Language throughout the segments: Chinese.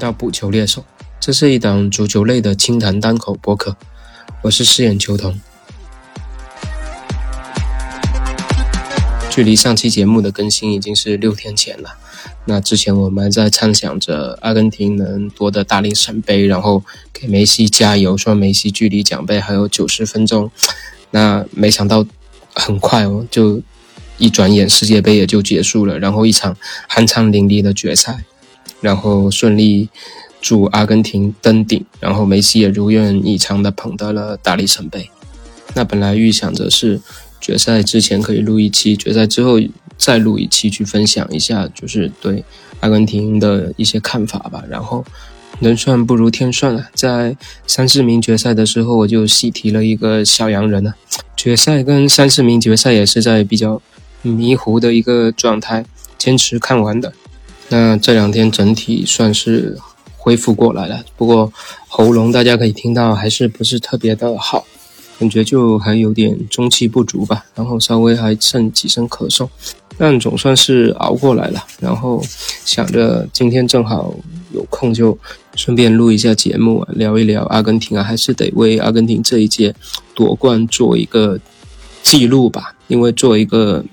到补球猎手，这是一档足球类的清谈单口播客，我是饰演球童。距离上期节目的更新已经是六天前了。那之前我们在畅想着阿根廷能夺得大力神杯，然后给梅西加油，说梅西距离奖杯还有九十分钟。那没想到很快哦，就一转眼世界杯也就结束了，然后一场酣畅淋漓的决赛。然后顺利助阿根廷登顶，然后梅西也如愿以偿的捧得了大力神杯。那本来预想着是决赛之前可以录一期，决赛之后再录一期去分享一下，就是对阿根廷的一些看法吧。然后人算不如天算啊，在三四名决赛的时候我就细提了一个小洋人啊。决赛跟三四名决赛也是在比较迷糊的一个状态，坚持看完的。那这两天整体算是恢复过来了，不过喉咙大家可以听到还是不是特别的好，感觉就还有点中气不足吧，然后稍微还剩几声咳嗽，但总算是熬过来了。然后想着今天正好有空，就顺便录一下节目，聊一聊阿根廷啊，还是得为阿根廷这一届夺冠做一个记录吧，因为作为一个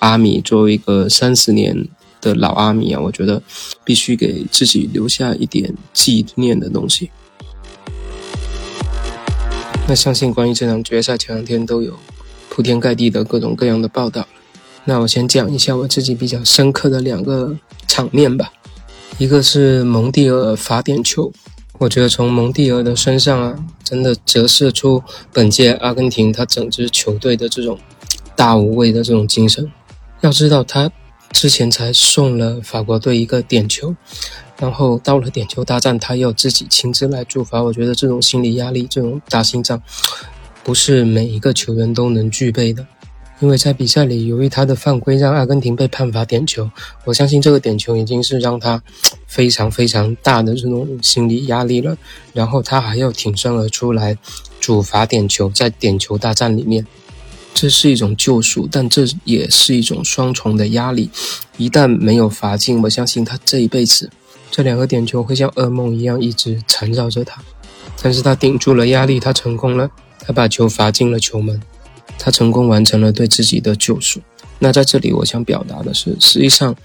阿米，作为一个三十年。的老阿米啊，我觉得必须给自己留下一点纪念的东西。那相信关于这场决赛，前两天都有铺天盖地的各种各样的报道。那我先讲一下我自己比较深刻的两个场面吧。一个是蒙蒂尔罚点球，我觉得从蒙蒂尔的身上啊，真的折射出本届阿根廷他整支球队的这种大无畏的这种精神。要知道他。之前才送了法国队一个点球，然后到了点球大战，他要自己亲自来助罚。我觉得这种心理压力，这种大心脏，不是每一个球员都能具备的。因为在比赛里，由于他的犯规让阿根廷被判罚点球，我相信这个点球已经是让他非常非常大的这种心理压力了。然后他还要挺身而出来主罚点球，在点球大战里面。这是一种救赎，但这也是一种双重的压力。一旦没有罚进，我相信他这一辈子这两个点球会像噩梦一样一直缠绕着他。但是他顶住了压力，他成功了，他把球罚进了球门，他成功完成了对自己的救赎。那在这里，我想表达的是，实际上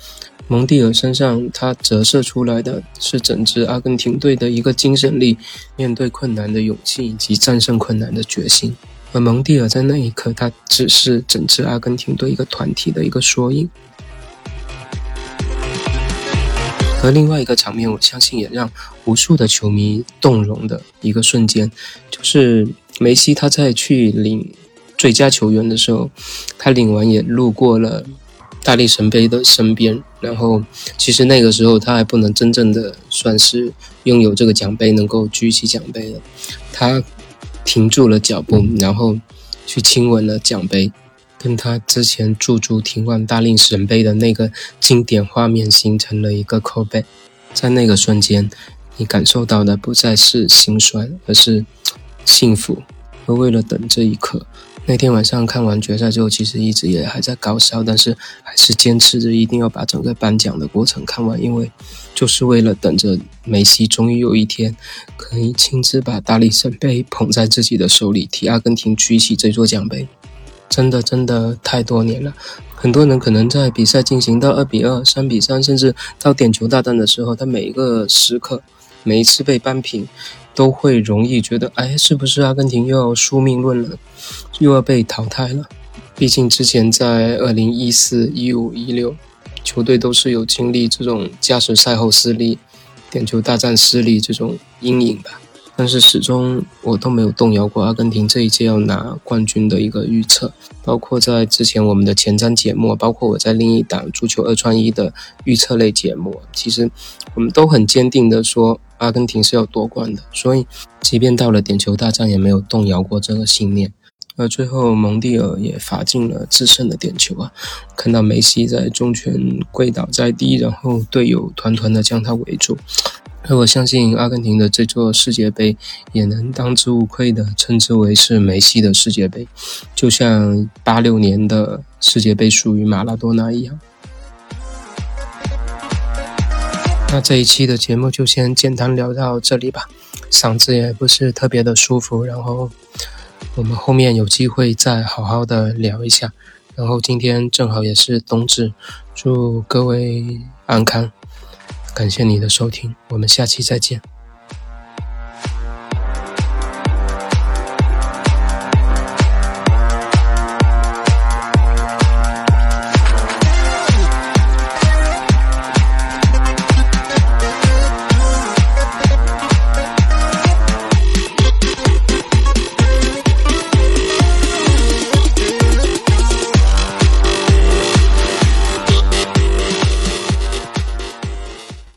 蒙蒂尔身上他折射出来的是整支阿根廷队的一个精神力、面对困难的勇气以及战胜困难的决心。而蒙蒂尔在那一刻，他只是整支阿根廷队一个团体的一个缩影。和另外一个场面，我相信也让无数的球迷动容的一个瞬间，就是梅西他在去领最佳球员的时候，他领完也路过了大力神杯的身边，然后其实那个时候他还不能真正的算是拥有这个奖杯，能够举起奖杯的，他。停住了脚步，然后去亲吻了奖杯，跟他之前驻足听望大令神杯的那个经典画面形成了一个扣背。在那个瞬间，你感受到的不再是心酸，而是幸福。而为了等这一刻。那天晚上看完决赛之后，其实一直也还在高烧，但是还是坚持着一定要把整个颁奖的过程看完，因为就是为了等着梅西终于有一天可以亲自把大力神杯捧在自己的手里，替阿根廷举起这座奖杯。真的真的太多年了，很多人可能在比赛进行到二比二、三比三，甚至到点球大战的时候，他每一个时刻，每一次被扳平。都会容易觉得，哎，是不是阿根廷又要输命论了，又要被淘汰了？毕竟之前在二零一四、一五、一六，球队都是有经历这种加时赛后失利、点球大战失利这种阴影吧。但是始终我都没有动摇过阿根廷这一届要拿冠军的一个预测，包括在之前我们的前瞻节目，包括我在另一档足球二串一的预测类节目，其实我们都很坚定的说。阿根廷是要夺冠的，所以即便到了点球大战，也没有动摇过这个信念。而最后，蒙蒂尔也罚进了制胜的点球啊！看到梅西在中拳跪倒在地，然后队友团团的将他围住。而我相信，阿根廷的这座世界杯也能当之无愧的称之为是梅西的世界杯，就像八六年的世界杯属于马拉多纳一样。那这一期的节目就先简单聊到这里吧，嗓子也不是特别的舒服，然后我们后面有机会再好好的聊一下。然后今天正好也是冬至，祝各位安康，感谢你的收听，我们下期再见。